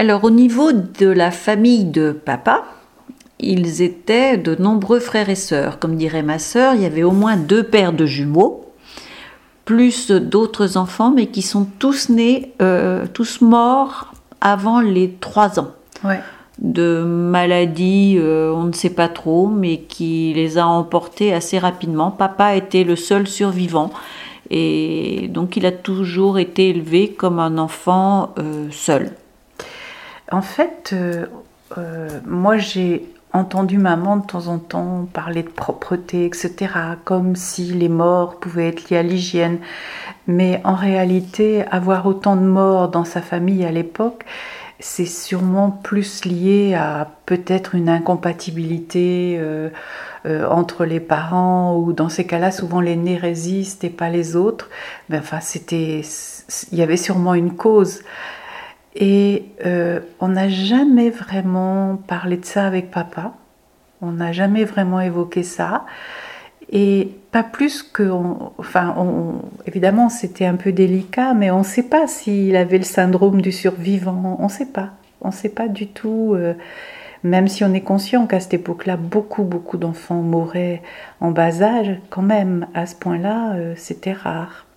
Alors au niveau de la famille de papa, ils étaient de nombreux frères et sœurs. Comme dirait ma sœur, il y avait au moins deux paires de jumeaux, plus d'autres enfants, mais qui sont tous nés, euh, tous morts avant les trois ans. De maladies, euh, on ne sait pas trop, mais qui les a emportés assez rapidement. Papa était le seul survivant. Et donc il a toujours été élevé comme un enfant euh, seul. En fait, moi j'ai entendu maman de temps en temps parler de propreté, etc., comme si les morts pouvaient être liés à l'hygiène. Mais en réalité, avoir autant de morts dans sa famille à l'époque, c'est sûrement plus lié à peut-être une incompatibilité euh, euh, entre les parents, ou dans ces cas-là, souvent l'aîné résiste et pas les autres. Mais enfin, c'était, il y avait sûrement une cause. Et euh, on n'a jamais vraiment parlé de ça avec papa. On n'a jamais vraiment évoqué ça. Et pas plus que. enfin, évidemment, c'était un peu délicat, mais on ne sait pas s'il avait le syndrome du survivant. On ne sait pas. On ne sait pas du tout. Euh, même si on est conscient qu'à cette époque-là, beaucoup, beaucoup d'enfants mouraient en bas âge, quand même, à ce point-là, euh, c'était rare.